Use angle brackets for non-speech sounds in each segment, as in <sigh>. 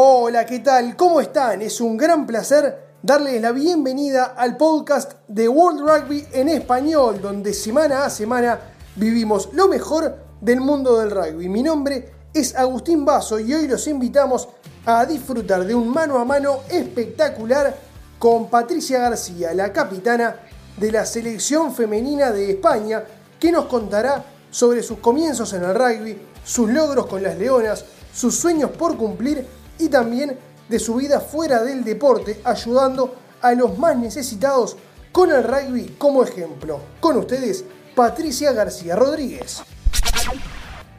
Hola, ¿qué tal? ¿Cómo están? Es un gran placer darles la bienvenida al podcast de World Rugby en español, donde semana a semana vivimos lo mejor del mundo del rugby. Mi nombre es Agustín Basso y hoy los invitamos a disfrutar de un mano a mano espectacular con Patricia García, la capitana de la selección femenina de España, que nos contará sobre sus comienzos en el rugby, sus logros con las leonas, sus sueños por cumplir y también de su vida fuera del deporte, ayudando a los más necesitados con el rugby como ejemplo. Con ustedes, Patricia García Rodríguez.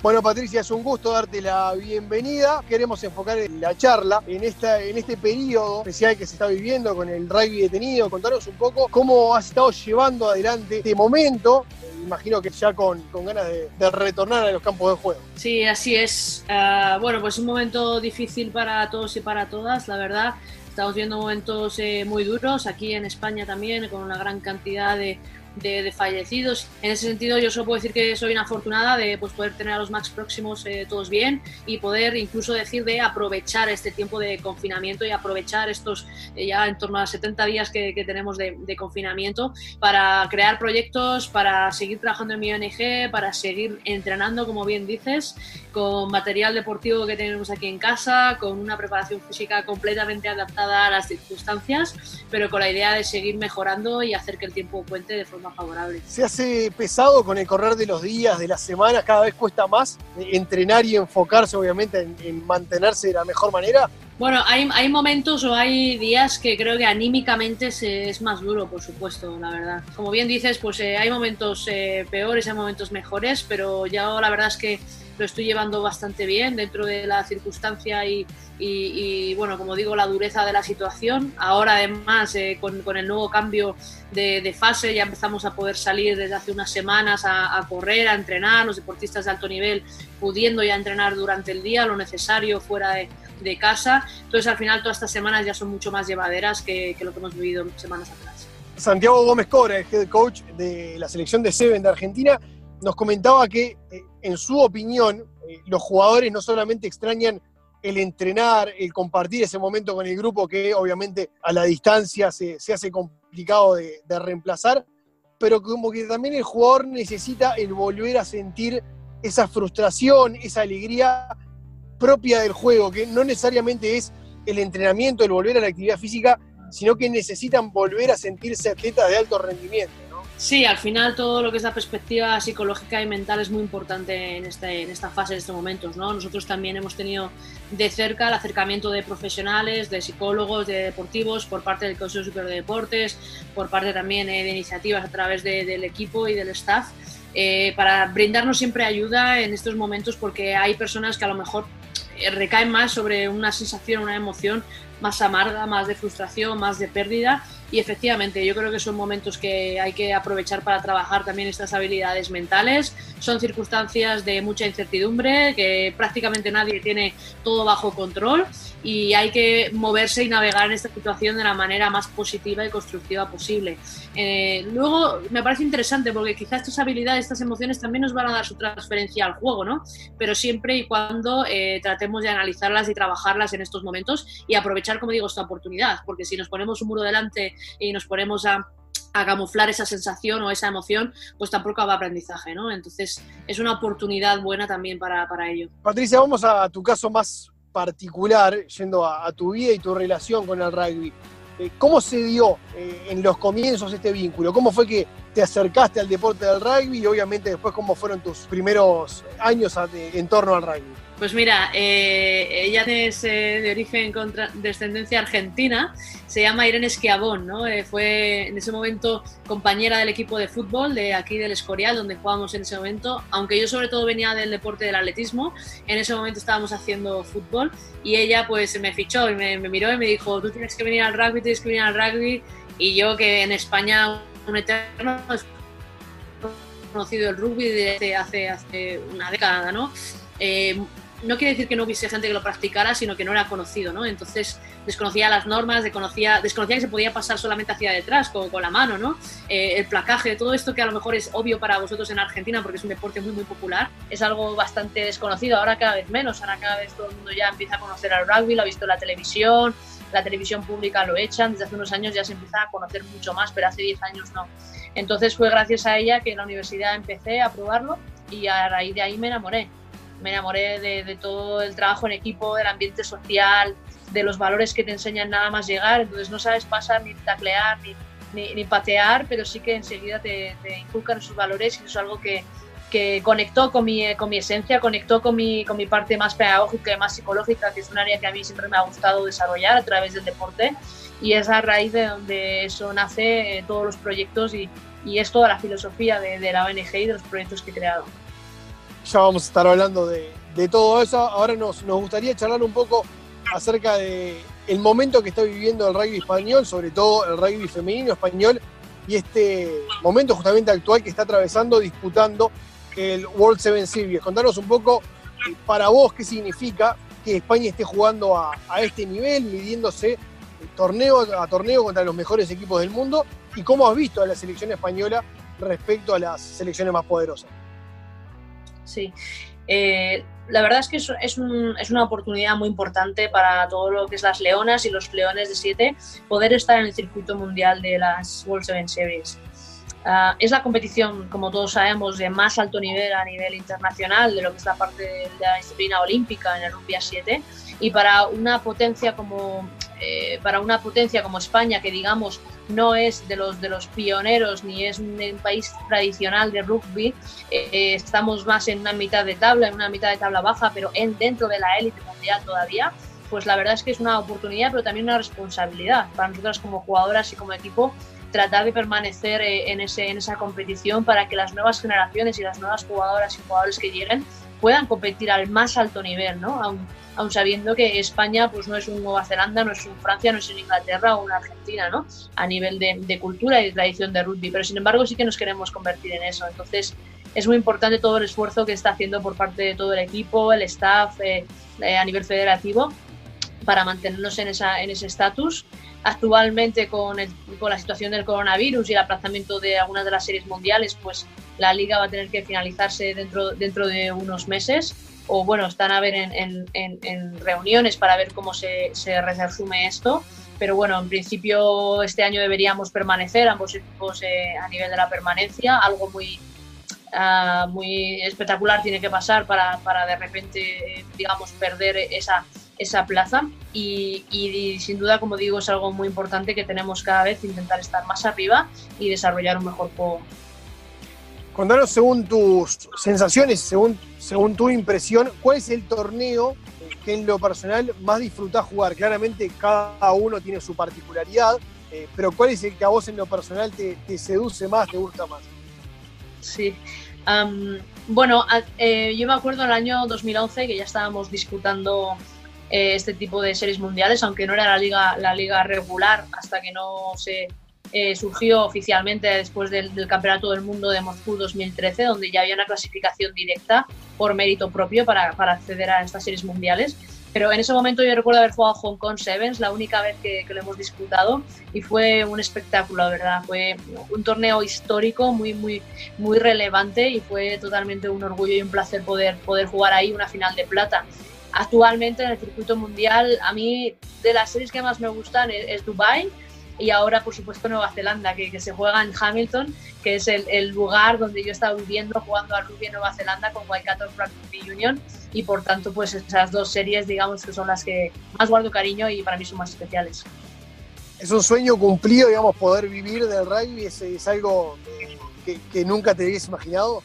Bueno, Patricia, es un gusto darte la bienvenida. Queremos enfocar la charla en, esta, en este periodo especial que se está viviendo con el rugby detenido. Contanos un poco cómo has estado llevando adelante este momento imagino que ya con, ganas de, retornar a los campos de juego. Sí, así es. Ah, bueno, pues un momento difícil para todos y para todas, la verdad. Estamos viendo momentos eh, muy duros aquí en España también, con una gran cantidad de de, fallecidos. En ese sentido, yo solo puedo decir que soy una afortunada de pues, poder tener a los Max próximos eh, todos bien y poder incluso decir de aprovechar este tiempo de confinamiento y aprovechar estos eh, ya en torno a 70 días que, tenemos de, confinamiento para crear proyectos, para seguir trabajando en mi ONG, para seguir entrenando, como bien dices, con material deportivo que tenemos aquí en casa, con una preparación física completamente adaptada a las circunstancias, pero con la idea de seguir mejorando y hacer que el tiempo cuente de forma favorable. Se hace pesado con el correr de los días, de las semanas, cada vez cuesta más entrenar y enfocarse obviamente en, mantenerse de la mejor manera. Bueno, hay, hay, momentos o hay días que creo que anímicamente se, es más duro, por supuesto, la verdad. Como bien dices, pues eh, hay momentos eh, peores, hay momentos mejores, pero ya la verdad es que lo estoy llevando bastante bien dentro de la circunstancia y, y, bueno, como digo, la dureza de la situación. Ahora además, eh, con, con, el nuevo cambio de, de, fase, ya empezamos a poder salir desde hace unas semanas a, correr, a entrenar, los deportistas de alto nivel pudiendo ya entrenar durante el día lo necesario fuera de, de casa. Entonces al final todas estas semanas ya son mucho más llevaderas que, lo que hemos vivido semanas atrás. Santiago Gómez Cora, el head coach de la selección de Seven de Argentina, nos comentaba que, eh, en su opinión, eh, los jugadores no solamente extrañan el entrenar, el compartir ese momento con el grupo, que obviamente a la distancia se, hace complicado de, reemplazar, pero como que también el jugador necesita el volver a sentir esa frustración, esa alegría propia del juego, que no necesariamente es el entrenamiento, el volver a la actividad física, sino que necesitan volver a sentirse atletas de alto rendimiento. Sí, al final todo lo que es la perspectiva psicológica y mental es muy importante en, este, en esta fase, en estos momentos. ¿no? Nosotros también hemos tenido de cerca el acercamiento de profesionales, de psicólogos, de deportivos por parte del Consejo Superior de Deportes, por parte también eh, de iniciativas a través del equipo y del staff, eh, para brindarnos siempre ayuda en estos momentos porque hay personas que a lo mejor eh, recaen más sobre una sensación, una emoción más amarga, más de frustración, más de pérdida y efectivamente, yo creo que son momentos que hay que aprovechar para trabajar también estas habilidades mentales. Son circunstancias de mucha incertidumbre, que prácticamente nadie tiene todo bajo control y hay que moverse y navegar en esta situación de la manera más positiva y constructiva posible. Eh, luego, me parece interesante porque quizás estas habilidades, estas emociones también nos van a dar su transferencia al juego, ¿no? Pero siempre y cuando eh, tratemos de analizarlas y trabajarlas en estos momentos y aprovechar, como digo, esta oportunidad, porque si nos ponemos un muro delante y nos ponemos a, camuflar esa sensación o esa emoción, pues tampoco va aprendizaje, ¿no? Entonces es una oportunidad buena también para, ello. Patricia, vamos a tu caso más particular, yendo a, tu vida y tu relación con el rugby. Eh, ¿Cómo se dio eh, en los comienzos este vínculo? ¿Cómo fue que te acercaste al deporte del rugby y obviamente después cómo fueron tus primeros años en torno al rugby? Pues mira, eh, ella es eh, de origen contra descendencia argentina, se llama Irene Esquiabón, ¿no? Eh, fue en ese momento compañera del equipo de fútbol de aquí del Escorial, donde jugábamos en ese momento, aunque yo sobre todo venía del deporte del atletismo, en ese momento estábamos haciendo fútbol y ella pues me fichó y me, miró y me dijo, tú tienes que venir al rugby, tienes que venir al rugby, y yo que en España un eterno conocido el rugby desde hace, hace una década, ¿no? No quiere decir que no hubiese gente que lo practicara, sino que no era conocido, ¿no? Entonces desconocía las normas, desconocía, desconocía que se podía pasar solamente hacia detrás con, con la mano, ¿no? Eh, el placaje, todo esto que a lo mejor es obvio para vosotros en Argentina porque es un deporte muy, muy popular, es algo bastante desconocido. Ahora cada vez menos, ahora cada vez todo el mundo ya empieza a conocer al rugby, lo ha visto en la televisión, la televisión pública lo echan, desde hace unos años ya se empieza a conocer mucho más, pero hace 10 años no. Entonces fue gracias a ella que en la universidad empecé a probarlo y a raíz de ahí me enamoré. Me enamoré de, todo el trabajo en equipo, del ambiente social, de los valores que te enseñan nada más llegar. Entonces no sabes pasar ni taclear ni, ni, patear, pero sí que enseguida te, inculcan esos valores y eso es algo que, que conectó con mi, con mi esencia, conectó con mi, con mi parte más pedagógica y más psicológica, que es un área que a mí siempre me ha gustado desarrollar a través del deporte. Y es a raíz de donde eso nace eh, todos los proyectos y, y, es toda la filosofía de, de, la ONG y de los proyectos que he creado. Ya vamos a estar hablando de, de todo eso. Ahora nos, nos gustaría charlar un poco acerca de el momento que está viviendo el rugby español, sobre todo el rugby femenino español, y este momento justamente actual que está atravesando, disputando el World Seven Series. Contanos un poco eh, para vos qué significa que España esté jugando a, a este nivel, midiéndose eh, torneo a torneo contra los mejores equipos del mundo y cómo has visto a la selección española respecto a las selecciones más poderosas. Sí, eh, la verdad es que es, es, un, es, una oportunidad muy importante para todo lo que es las leonas y los leones de 7 poder estar en el circuito mundial de las World Seven Series. Uh, es la competición, como todos sabemos, de más alto nivel a nivel internacional de lo que es la parte de la disciplina olímpica en el rugby a 7 y para una potencia como eh, para una potencia como España que digamos no es de los de los pioneros ni es un, país tradicional de rugby eh, estamos más en una mitad de tabla en una mitad de tabla baja pero en dentro de la élite mundial todavía pues la verdad es que es una oportunidad pero también una responsabilidad para nosotras como jugadoras y como equipo tratar de permanecer eh, en, ese, en esa competición para que las nuevas generaciones y las nuevas jugadoras y jugadores que lleguen puedan competir al más alto nivel, ¿no? Aun, sabiendo que España pues no es un Nueva Zelanda, no es un Francia, no es un Inglaterra o una Argentina, ¿no? A nivel de, cultura y tradición de rugby, pero sin embargo sí que nos queremos convertir en eso. Entonces es muy importante todo el esfuerzo que está haciendo por parte de todo el equipo, el staff eh, eh, a nivel federativo para mantenernos en, ese estatus actualmente con, con, la situación del coronavirus y el aplazamiento de algunas de las series mundiales, pues la liga va a tener que finalizarse dentro, dentro de unos meses. O bueno, están a ver en, reuniones para ver cómo se, resume esto. Pero bueno, en principio este año deberíamos permanecer ambos equipos eh, a nivel de la permanencia. Algo muy, uh, muy espectacular tiene que pasar para, para de repente, digamos, perder esa esa plaza y, y, sin duda, como digo, es algo muy importante que tenemos cada vez intentar estar más arriba y desarrollar un mejor juego. Contanos, según tus sensaciones, según, según tu impresión, ¿cuál es el torneo que en lo personal más disfrutás jugar? Claramente cada uno tiene su particularidad, eh, pero ¿cuál es el que a vos en lo personal te, seduce más, te gusta más? Sí. Bueno, eh, yo me acuerdo en el año 2011 que ya estábamos disputando eh, este tipo de series mundiales, aunque no era la liga, la liga regular hasta que no se eh, surgió oficialmente después del, Campeonato del Mundo de Moscú 2013, donde ya había una clasificación directa por mérito propio para, acceder a estas series mundiales. Pero en ese momento yo recuerdo haber jugado Hong Kong Sevens, la única vez que, lo hemos disputado, y fue un espectáculo, ¿verdad? Fue un torneo histórico muy, muy, muy relevante y fue totalmente un orgullo y un placer poder, poder jugar ahí una final de plata actualmente en el circuito mundial, a mí de las series que más me gustan es, Dubai y ahora, por supuesto, Nueva Zelanda, que, que se juega en Hamilton, que es el, el, lugar donde yo he estado viviendo jugando a rugby en Nueva Zelanda con Waikato Rugby Union y por tanto, pues esas dos series, digamos, que son las que más guardo cariño y para mí son más especiales. Es un sueño cumplido, digamos, poder vivir del rugby, es, es algo que, que nunca te habías imaginado.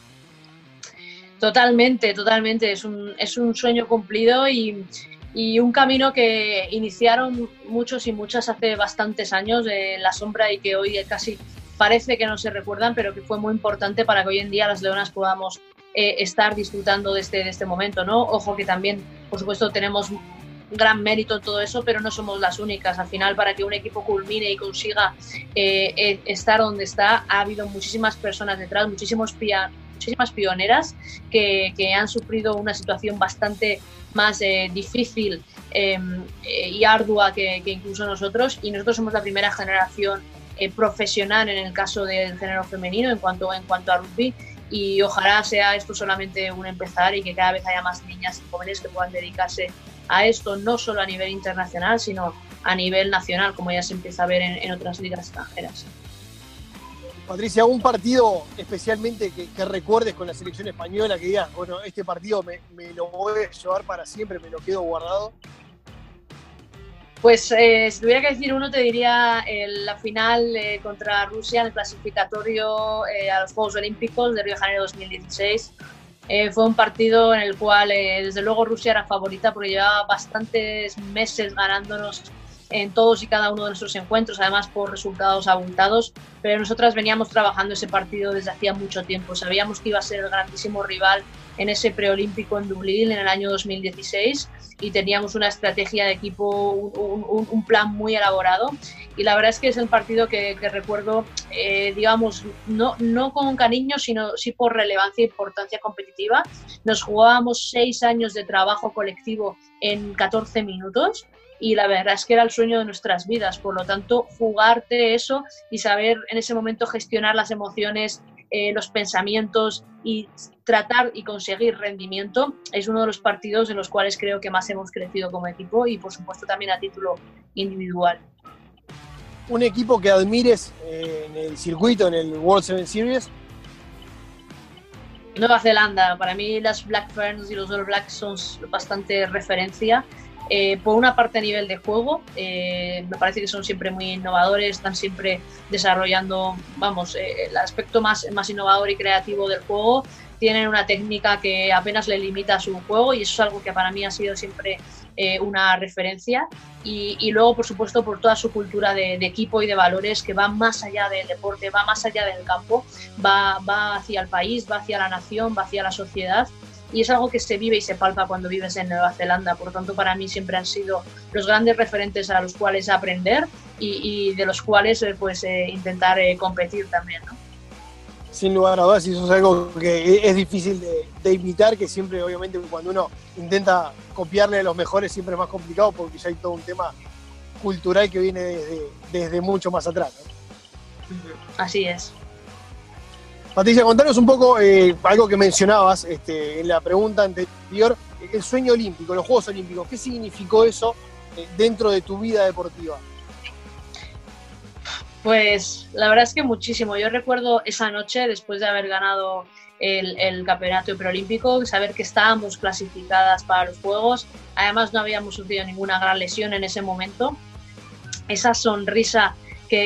Totalmente, totalmente. Es un, es un sueño cumplido y, y, un camino que iniciaron muchos y muchas hace bastantes años en la sombra y que hoy casi parece que no se recuerdan, pero que fue muy importante para que hoy en día las leonas podamos eh, estar disfrutando de este, de este momento. ¿no? Ojo que también, por supuesto, tenemos gran mérito en todo eso, pero no somos las únicas. Al final, para que un equipo culmine y consiga eh, eh estar donde está, ha habido muchísimas personas detrás, muchísimos muchísimas pioneras que, que, han sufrido una situación bastante más eh, difícil em, y ardua que, incluso nosotros. Y nosotros somos la primera generación profesional en el caso del género femenino en cuanto, en cuanto a rugby y ojalá sea esto solamente un empezar y que cada vez haya más niñas y jóvenes que puedan dedicarse a esto, no solo a nivel internacional, sino a nivel nacional, como ya se empieza a ver en, otras ligas extranjeras. Patricia, ¿algún partido especialmente que, recuerdes con la selección española que digas, bueno, este partido me, lo voy a llevar para siempre, me lo quedo guardado? Pues eh, si tuviera que decir uno, te diría la final eh, contra Rusia en el clasificatorio eh, a los Juegos Olímpicos de Río de Janeiro 2016. fue un partido en el cual, desde luego, Rusia era favorita porque llevaba bastantes meses ganándonos en todos y cada uno de nuestros encuentros, además por resultados abultados, pero nosotras veníamos trabajando ese partido desde hacía mucho tiempo. Sabíamos que iba a ser el grandísimo rival en ese preolímpico en Dublín en el año 2016 y teníamos una estrategia de equipo, un, plan muy elaborado. Y la verdad es que es el partido que, recuerdo, eh, digamos, no, no con cariño, sino sí por relevancia e importancia competitiva. Nos jugábamos seis años de trabajo colectivo en 14 minutos y la verdad es que era el sueño de nuestras vidas. Por lo tanto, jugarte eso y saber en ese momento gestionar las emociones, eh, los pensamientos y tratar y conseguir rendimiento es uno de los partidos en los cuales creo que más hemos crecido como equipo y por supuesto también a título individual. ¿Un equipo que admires eh, en el circuito, en el World Seven Series? Nueva Zelanda, para mí las Black Ferns y los All Blacks son bastante referencia. Eh, por una parte a nivel de juego, eh, me parece que son siempre muy innovadores, están siempre desarrollando, vamos, eh, el aspecto más, más innovador y creativo del juego. Tienen una técnica que apenas le limita a su juego y eso es algo que para mí ha sido siempre una referencia. Y, luego, por supuesto, por toda su cultura de, de, equipo y de valores que va más allá del deporte, va más allá del campo, va, va hacia el país, va hacia la nación, va hacia la sociedad y es algo que se vive y se palpa cuando vives en Nueva Zelanda. Por tanto, para mí siempre han sido los grandes referentes a los cuales aprender y, de los cuales eh, pues, eh, intentar eh, competir también. ¿no? Sin lugar a dudas, y eso es algo que es difícil de, de, imitar, que siempre, obviamente, cuando uno intenta copiarle a los mejores, siempre es más complicado porque ya hay todo un tema cultural que viene desde, desde mucho más atrás. Así es. Patricia, contanos un poco eh, algo que mencionabas este, en la pregunta anterior, el sueño olímpico, los Juegos Olímpicos. ¿Qué significó eso eh, dentro de tu vida deportiva? Pues la verdad es que muchísimo. Yo recuerdo esa noche, después de haber ganado el, el, campeonato preolímpico, saber que estábamos clasificadas para los Juegos. Además no habíamos sufrido ninguna gran lesión en ese momento. Esa sonrisa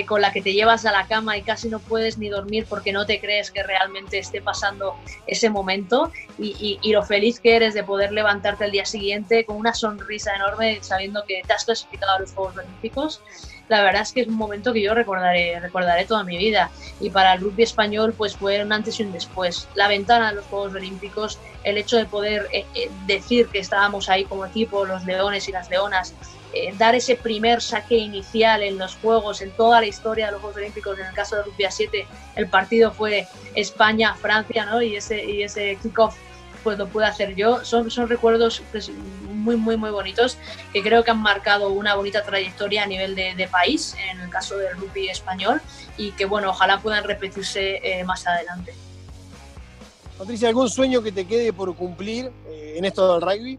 con la que te llevas a la cama y casi no puedes ni dormir porque no te crees que realmente esté pasando ese momento y, lo feliz que eres de poder levantarte el día siguiente con una sonrisa enorme sabiendo que te has clasificado a los Juegos Olímpicos. La verdad es que es un momento que yo recordaré, recordaré toda mi vida y para el rugby español pues fue un antes y un después. La ventana de los Juegos Olímpicos, el hecho de poder eh, eh, decir que estábamos ahí como equipo, los leones y las leonas, eh, dar ese primer saque inicial en los Juegos, en toda la historia de los Juegos Olímpicos. En el caso de Rugby 7, el partido fue España-Francia, ¿no? Y ese, y ese kickoff pues lo pude hacer yo. Son, son recuerdos pues, muy, muy, muy bonitos que creo que han marcado una bonita trayectoria a nivel de, país, en el caso del rugby español, y que, bueno, ojalá puedan repetirse eh, más adelante. Patricia, ¿algún sueño que te quede por cumplir eh, en esto del rugby?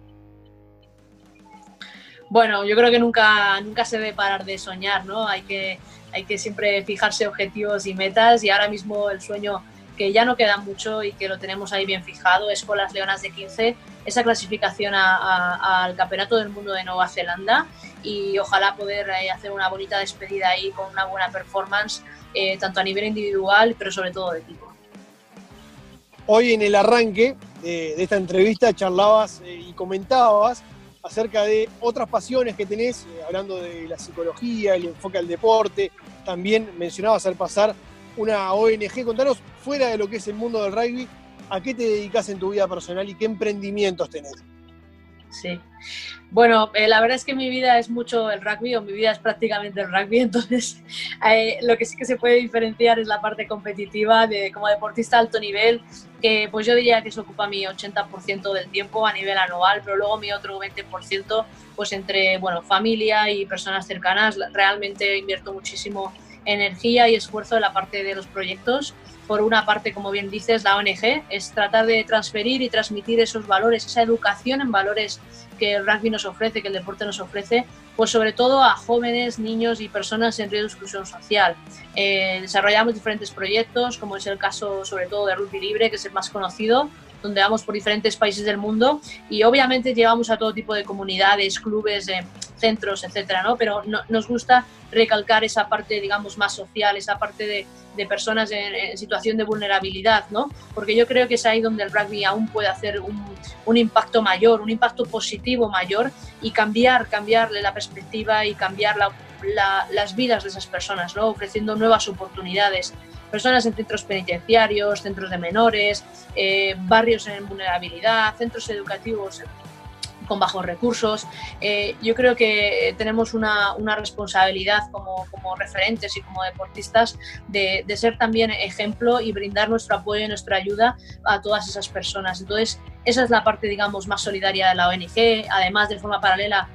bueno, yo creo que nunca, nunca se debe parar de soñar, ¿no? Hay que, hay que siempre fijarse objetivos y metas y ahora mismo el sueño que ya no queda mucho y que lo tenemos ahí bien fijado es con las Leonas de 15, esa clasificación al Campeonato del Mundo de Nueva Zelanda y ojalá poder eh, hacer una bonita despedida ahí con una buena performance, eh, tanto a nivel individual, pero sobre todo de equipo. Hoy en el arranque de, esta entrevista charlabas eh, y comentabas acerca de otras pasiones que tenés, eh, hablando de la psicología, el enfoque al deporte, también mencionabas al pasar una ONG. Contanos, fuera de lo que es el mundo del rugby, ¿a qué te dedicas en tu vida personal y qué emprendimientos tenés? sí. Bueno, eh, la verdad es que mi vida es mucho el rugby, o mi vida es prácticamente el rugby, <laughs> entonces eh, lo que sí que se puede diferenciar es la parte competitiva de como deportista de alto nivel, que pues yo diría que se ocupa mi 80% del tiempo a nivel anual, pero luego mi otro 20% pues entre, bueno, familia y personas cercanas, realmente invierto muchísimo energía y esfuerzo en la parte de los proyectos. Por una parte, como bien dices, la ONG es tratar de transferir y transmitir esos valores, esa educación en valores que el rugby nos ofrece, que el deporte nos ofrece, pues sobre todo a jóvenes, niños y personas en riesgo de exclusión social. Eh, desarrollamos diferentes proyectos, como es el caso sobre todo de Rugby Libre, que es el más conocido, donde vamos por diferentes países del mundo y obviamente llevamos a todo tipo de comunidades, clubes, eh, centros, etcétera, ¿no? Pero nos gusta recalcar esa parte, digamos, más social, esa parte de, de personas en, situación de vulnerabilidad, ¿no? Porque yo creo que es ahí donde el rugby aún puede hacer un, un impacto mayor, un impacto positivo mayor y cambiar, cambiarle la perspectiva y cambiar la, las vidas de esas personas, ¿no? Ofreciendo nuevas oportunidades personas en centros penitenciarios, centros de menores, eh, barrios en vulnerabilidad, centros educativos con bajos recursos. Eh, yo creo que tenemos una, una responsabilidad como, como, referentes y como deportistas de, de, ser también ejemplo y brindar nuestro apoyo y nuestra ayuda a todas esas personas. Entonces, esa es la parte, digamos, más solidaria de la ONG. Además, de forma paralela,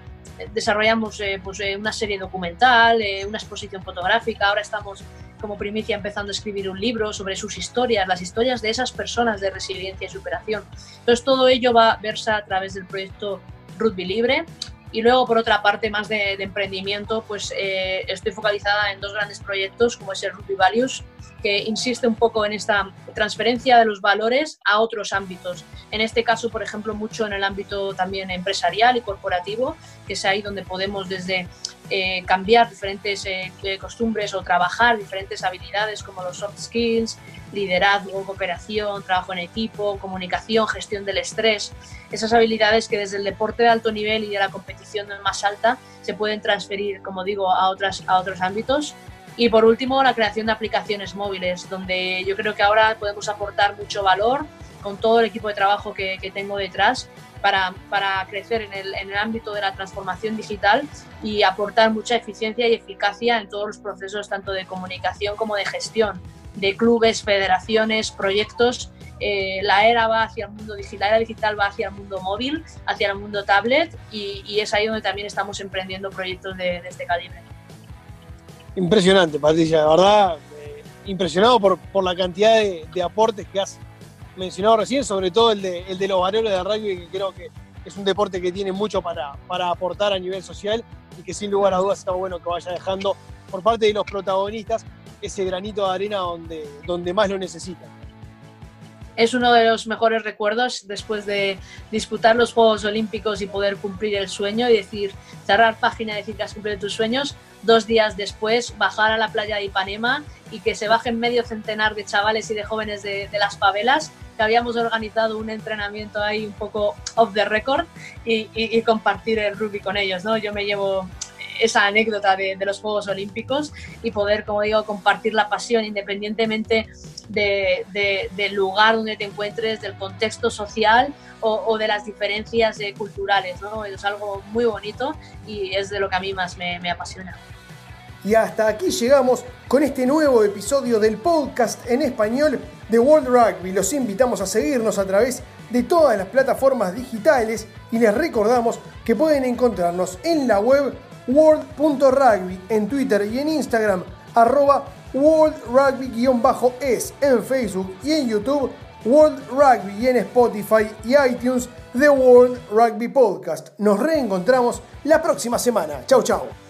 desarrollamos eh, pues, eh, una serie documental, una exposición fotográfica, ahora estamos como primicia empezando a escribir un libro sobre sus historias, las historias de esas personas de resiliencia y superación. Entonces todo ello va a verse a través del proyecto Rugby Libre. Y luego, por otra parte, más de, emprendimiento, pues estoy focalizada en dos grandes proyectos, como es el Rugby Values, que insiste un poco en esta transferencia de los valores a otros ámbitos. En este caso, por ejemplo, mucho en el ámbito también empresarial y corporativo, que es ahí donde podemos desde eh, cambiar diferentes eh, costumbres o trabajar diferentes habilidades como los soft skills, liderazgo, cooperación, trabajo en equipo, comunicación, gestión del estrés, esas habilidades que desde el deporte de alto nivel y de la competición más alta se pueden transferir, como digo, a, otras, a otros ámbitos y por último, la creación de aplicaciones móviles, donde yo creo que ahora podemos aportar mucho valor con todo el equipo de trabajo que, que tengo detrás para, para crecer en el, en el, ámbito de la transformación digital y aportar mucha eficiencia y eficacia en todos los procesos, tanto de comunicación como de gestión, de clubes, federaciones, proyectos. Eh, la era va hacia el mundo digital, la digital va hacia el mundo móvil, hacia el mundo tablet y, y es ahí donde también estamos emprendiendo proyectos de, de este calibre. Impresionante, Patricia, de verdad, eh, impresionado por, por, la cantidad de, de, aportes que has mencionado recién, sobre todo el de, el de los valores de rugby, que creo que es un deporte que tiene mucho para, para aportar a nivel social y que sin lugar a dudas está bueno que vaya dejando por parte de los protagonistas ese granito de arena donde, donde más lo necesitan es uno de los mejores recuerdos después de disputar los Juegos Olímpicos y poder cumplir el sueño y decir, cerrar página decir que has cumplido tus sueños. Dos días después, bajar a la playa de Ipanema y que se bajen medio centenar de chavales y de jóvenes de, de las favelas, que habíamos organizado un entrenamiento ahí un poco off the record y, y, y compartir el rugby con ellos. ¿no? Yo me llevo esa anécdota de, de, los Juegos Olímpicos y poder, como digo, compartir la pasión independientemente de, de, del lugar donde te encuentres, del contexto social o, o de las diferencias eh, culturales. ¿no? Es algo muy bonito y es de lo que a mí más me, me apasiona. Y hasta aquí llegamos con este nuevo episodio del podcast en español de World Rugby. Los invitamos a seguirnos a través de todas las plataformas digitales y les recordamos que pueden encontrarnos en la web world.rugby en Twitter y en Instagram, arroba worldrugby-es en Facebook y en YouTube, World Rugby y en Spotify y iTunes, The World Rugby Podcast. Nos reencontramos la próxima semana. Chau, chau.